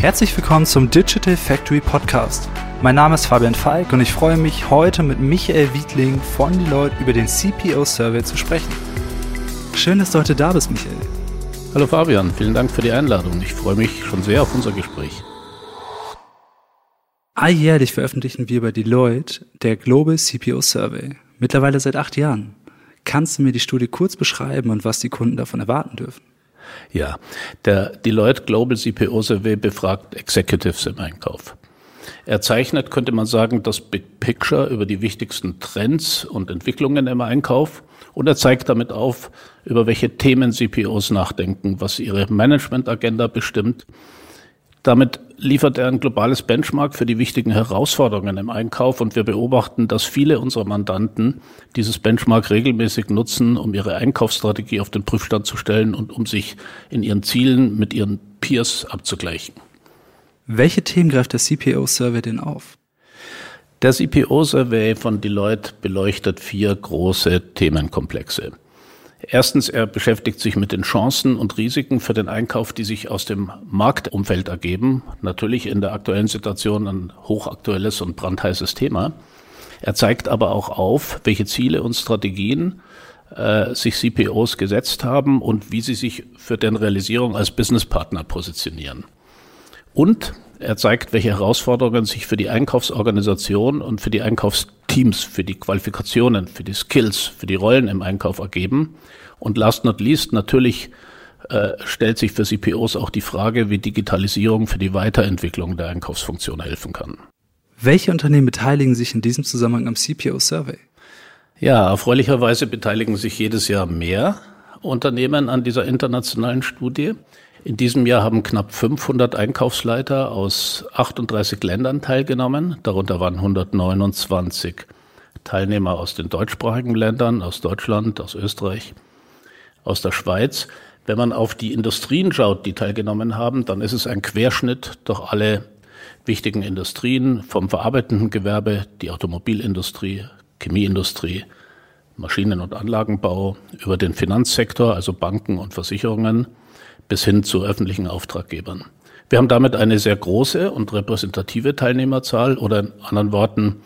Herzlich willkommen zum Digital Factory Podcast. Mein Name ist Fabian Falk und ich freue mich, heute mit Michael Wiedling von Deloitte über den CPO Survey zu sprechen. Schön, dass du heute da bist, Michael. Hallo Fabian, vielen Dank für die Einladung. Ich freue mich schon sehr auf unser Gespräch. Alljährlich veröffentlichen wir bei Deloitte der Global CPO Survey. Mittlerweile seit acht Jahren. Kannst du mir die Studie kurz beschreiben und was die Kunden davon erwarten dürfen? Ja, der Deloitte Global CPO Survey befragt Executives im Einkauf. Er zeichnet, könnte man sagen, das Big Picture über die wichtigsten Trends und Entwicklungen im Einkauf. Und er zeigt damit auf, über welche Themen CPOs nachdenken, was ihre Managementagenda bestimmt. Damit liefert er ein globales Benchmark für die wichtigen Herausforderungen im Einkauf und wir beobachten, dass viele unserer Mandanten dieses Benchmark regelmäßig nutzen, um ihre Einkaufsstrategie auf den Prüfstand zu stellen und um sich in ihren Zielen mit ihren Peers abzugleichen. Welche Themen greift der CPO-Survey denn auf? Der CPO-Survey von Deloitte beleuchtet vier große Themenkomplexe. Erstens, er beschäftigt sich mit den Chancen und Risiken für den Einkauf, die sich aus dem Marktumfeld ergeben. Natürlich in der aktuellen Situation ein hochaktuelles und brandheißes Thema. Er zeigt aber auch auf, welche Ziele und Strategien äh, sich CPOs gesetzt haben und wie sie sich für deren Realisierung als Businesspartner positionieren. Und er zeigt, welche Herausforderungen sich für die Einkaufsorganisation und für die Einkaufsteams, für die Qualifikationen, für die Skills, für die Rollen im Einkauf ergeben. Und last not least, natürlich äh, stellt sich für CPOs auch die Frage, wie Digitalisierung für die Weiterentwicklung der Einkaufsfunktion helfen kann. Welche Unternehmen beteiligen sich in diesem Zusammenhang am CPO-Survey? Ja, erfreulicherweise beteiligen sich jedes Jahr mehr Unternehmen an dieser internationalen Studie. In diesem Jahr haben knapp 500 Einkaufsleiter aus 38 Ländern teilgenommen. Darunter waren 129 Teilnehmer aus den deutschsprachigen Ländern, aus Deutschland, aus Österreich, aus der Schweiz. Wenn man auf die Industrien schaut, die teilgenommen haben, dann ist es ein Querschnitt durch alle wichtigen Industrien, vom verarbeitenden Gewerbe, die Automobilindustrie, Chemieindustrie, Maschinen- und Anlagenbau, über den Finanzsektor, also Banken und Versicherungen, bis hin zu öffentlichen Auftraggebern. Wir haben damit eine sehr große und repräsentative Teilnehmerzahl oder in anderen Worten,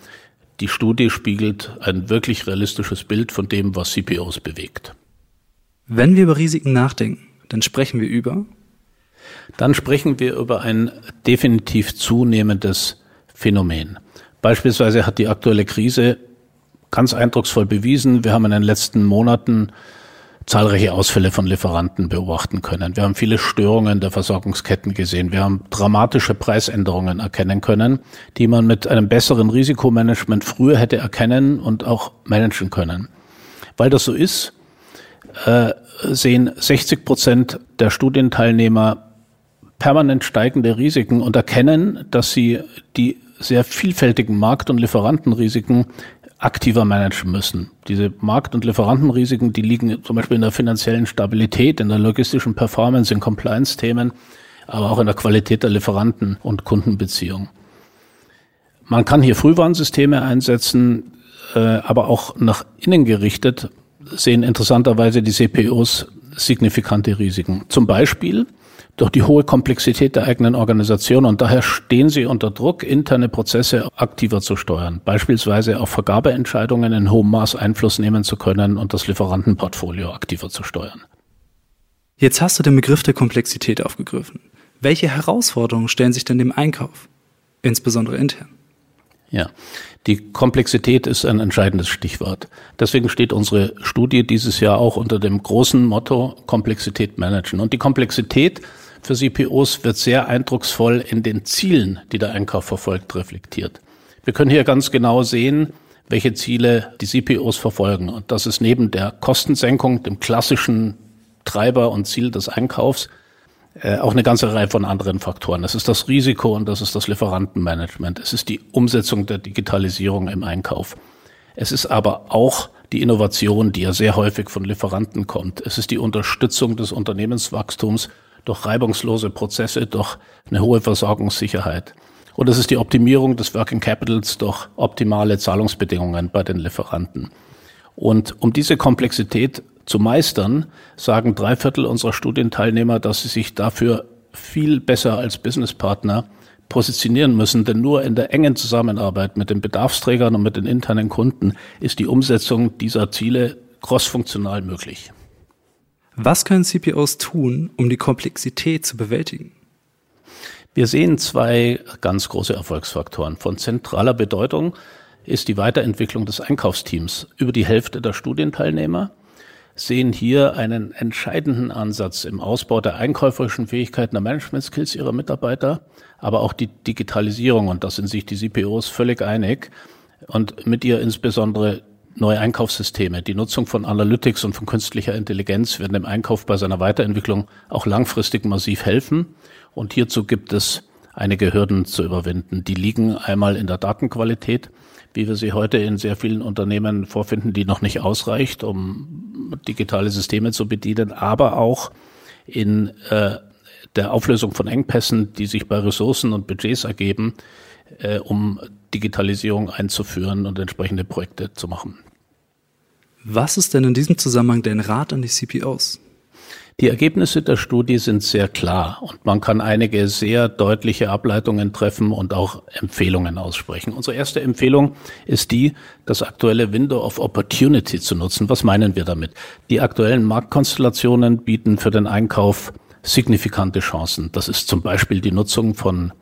die Studie spiegelt ein wirklich realistisches Bild von dem, was CPOs bewegt. Wenn wir über Risiken nachdenken, dann sprechen wir über? Dann sprechen wir über ein definitiv zunehmendes Phänomen. Beispielsweise hat die aktuelle Krise ganz eindrucksvoll bewiesen, wir haben in den letzten Monaten zahlreiche Ausfälle von Lieferanten beobachten können. Wir haben viele Störungen der Versorgungsketten gesehen. Wir haben dramatische Preisänderungen erkennen können, die man mit einem besseren Risikomanagement früher hätte erkennen und auch managen können. Weil das so ist, äh, sehen 60 Prozent der Studienteilnehmer permanent steigende Risiken und erkennen, dass sie die sehr vielfältigen Markt- und Lieferantenrisiken aktiver managen müssen. Diese Markt- und Lieferantenrisiken, die liegen zum Beispiel in der finanziellen Stabilität, in der logistischen Performance, in Compliance-Themen, aber auch in der Qualität der Lieferanten- und Kundenbeziehung. Man kann hier Frühwarnsysteme einsetzen, äh, aber auch nach innen gerichtet sehen interessanterweise die CPOs signifikante Risiken. Zum Beispiel durch die hohe Komplexität der eigenen Organisation und daher stehen sie unter Druck, interne Prozesse aktiver zu steuern, beispielsweise auf Vergabeentscheidungen in hohem Maß Einfluss nehmen zu können und das Lieferantenportfolio aktiver zu steuern. Jetzt hast du den Begriff der Komplexität aufgegriffen. Welche Herausforderungen stellen sich denn dem Einkauf, insbesondere intern? Ja, die Komplexität ist ein entscheidendes Stichwort. Deswegen steht unsere Studie dieses Jahr auch unter dem großen Motto Komplexität managen. Und die Komplexität für CPOs wird sehr eindrucksvoll in den Zielen, die der Einkauf verfolgt, reflektiert. Wir können hier ganz genau sehen, welche Ziele die CPOs verfolgen. Und das ist neben der Kostensenkung, dem klassischen Treiber und Ziel des Einkaufs, äh, auch eine ganze Reihe von anderen Faktoren. Das ist das Risiko und das ist das Lieferantenmanagement. Es ist die Umsetzung der Digitalisierung im Einkauf. Es ist aber auch die Innovation, die ja sehr häufig von Lieferanten kommt. Es ist die Unterstützung des Unternehmenswachstums durch reibungslose Prozesse, durch eine hohe Versorgungssicherheit. Und es ist die Optimierung des Working Capitals durch optimale Zahlungsbedingungen bei den Lieferanten. Und um diese Komplexität zu meistern, sagen drei Viertel unserer Studienteilnehmer, dass sie sich dafür viel besser als Businesspartner positionieren müssen, denn nur in der engen Zusammenarbeit mit den Bedarfsträgern und mit den internen Kunden ist die Umsetzung dieser Ziele crossfunktional möglich. Was können CPOs tun, um die Komplexität zu bewältigen? Wir sehen zwei ganz große Erfolgsfaktoren. Von zentraler Bedeutung ist die Weiterentwicklung des Einkaufsteams. Über die Hälfte der Studienteilnehmer sehen hier einen entscheidenden Ansatz im Ausbau der einkäuferischen Fähigkeiten der Management-Skills ihrer Mitarbeiter, aber auch die Digitalisierung. Und da sind sich die CPOs völlig einig. Und mit ihr insbesondere neue Einkaufssysteme. Die Nutzung von Analytics und von künstlicher Intelligenz werden dem Einkauf bei seiner Weiterentwicklung auch langfristig massiv helfen. Und hierzu gibt es einige Hürden zu überwinden. Die liegen einmal in der Datenqualität, wie wir sie heute in sehr vielen Unternehmen vorfinden, die noch nicht ausreicht, um digitale Systeme zu bedienen, aber auch in äh, der Auflösung von Engpässen, die sich bei Ressourcen und Budgets ergeben, äh, um Digitalisierung einzuführen und entsprechende Projekte zu machen. Was ist denn in diesem Zusammenhang dein Rat an die CPOs? Die Ergebnisse der Studie sind sehr klar und man kann einige sehr deutliche Ableitungen treffen und auch Empfehlungen aussprechen. Unsere erste Empfehlung ist die, das aktuelle Window of Opportunity zu nutzen. Was meinen wir damit? Die aktuellen Marktkonstellationen bieten für den Einkauf signifikante Chancen. Das ist zum Beispiel die Nutzung von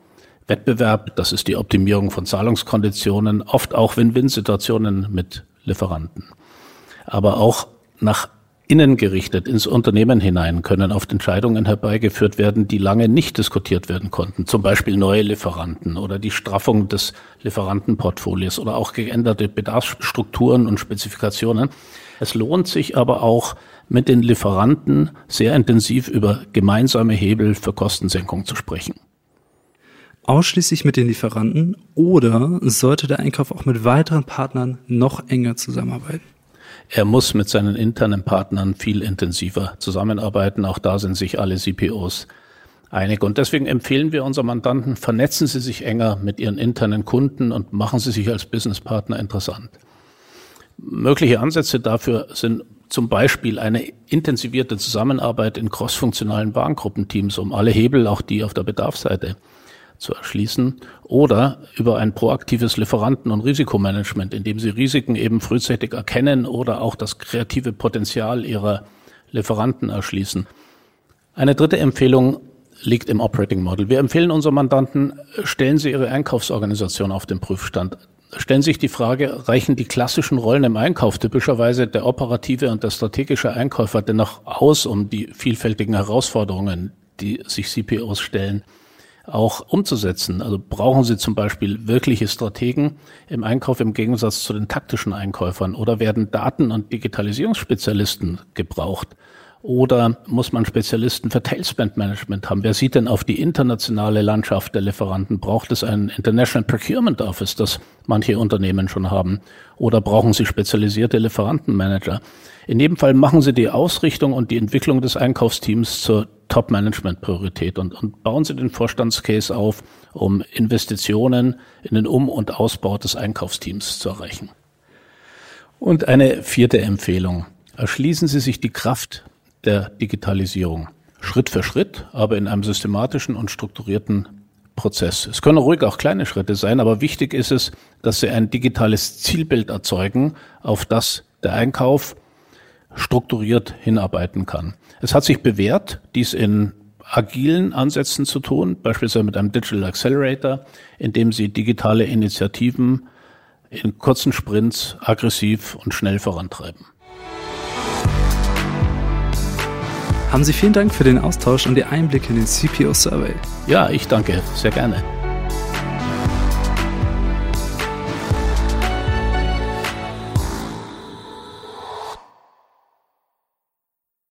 Wettbewerb, das ist die Optimierung von Zahlungskonditionen, oft auch Win-Win-Situationen mit Lieferanten. Aber auch nach innen gerichtet ins Unternehmen hinein können oft Entscheidungen herbeigeführt werden, die lange nicht diskutiert werden konnten. Zum Beispiel neue Lieferanten oder die Straffung des Lieferantenportfolios oder auch geänderte Bedarfsstrukturen und Spezifikationen. Es lohnt sich aber auch, mit den Lieferanten sehr intensiv über gemeinsame Hebel für Kostensenkung zu sprechen. Ausschließlich mit den Lieferanten oder sollte der Einkauf auch mit weiteren Partnern noch enger zusammenarbeiten? Er muss mit seinen internen Partnern viel intensiver zusammenarbeiten. Auch da sind sich alle CPOs einig. Und deswegen empfehlen wir unseren Mandanten, vernetzen Sie sich enger mit Ihren internen Kunden und machen Sie sich als Businesspartner interessant. Mögliche Ansätze dafür sind zum Beispiel eine intensivierte Zusammenarbeit in crossfunktionalen Warengruppenteams, um alle Hebel, auch die auf der Bedarfsseite, zu erschließen oder über ein proaktives Lieferanten- und Risikomanagement, indem sie Risiken eben frühzeitig erkennen oder auch das kreative Potenzial ihrer Lieferanten erschließen. Eine dritte Empfehlung liegt im Operating Model. Wir empfehlen unseren Mandanten, stellen Sie Ihre Einkaufsorganisation auf den Prüfstand. Stellen sich die Frage, reichen die klassischen Rollen im Einkauf, typischerweise der operative und der strategische Einkäufer, dennoch aus, um die vielfältigen Herausforderungen, die sich CPOs stellen, auch umzusetzen. Also brauchen Sie zum Beispiel wirkliche Strategen im Einkauf im Gegensatz zu den taktischen Einkäufern oder werden Daten- und Digitalisierungsspezialisten gebraucht? Oder muss man Spezialisten für Tailspend Management haben? Wer sieht denn auf die internationale Landschaft der Lieferanten? Braucht es ein International Procurement Office, das manche Unternehmen schon haben? Oder brauchen Sie spezialisierte Lieferantenmanager? In jedem Fall machen Sie die Ausrichtung und die Entwicklung des Einkaufsteams zur Top-Management-Priorität und, und bauen Sie den Vorstandscase auf, um Investitionen in den Um- und Ausbau des Einkaufsteams zu erreichen. Und eine vierte Empfehlung. Erschließen Sie sich die Kraft der Digitalisierung. Schritt für Schritt, aber in einem systematischen und strukturierten Prozess. Es können ruhig auch kleine Schritte sein, aber wichtig ist es, dass Sie ein digitales Zielbild erzeugen, auf das der Einkauf strukturiert hinarbeiten kann. Es hat sich bewährt, dies in agilen Ansätzen zu tun, beispielsweise mit einem Digital Accelerator, in dem Sie digitale Initiativen in kurzen Sprints aggressiv und schnell vorantreiben. Haben Sie vielen Dank für den Austausch und die Einblicke in den CPO Survey. Ja, ich danke sehr gerne.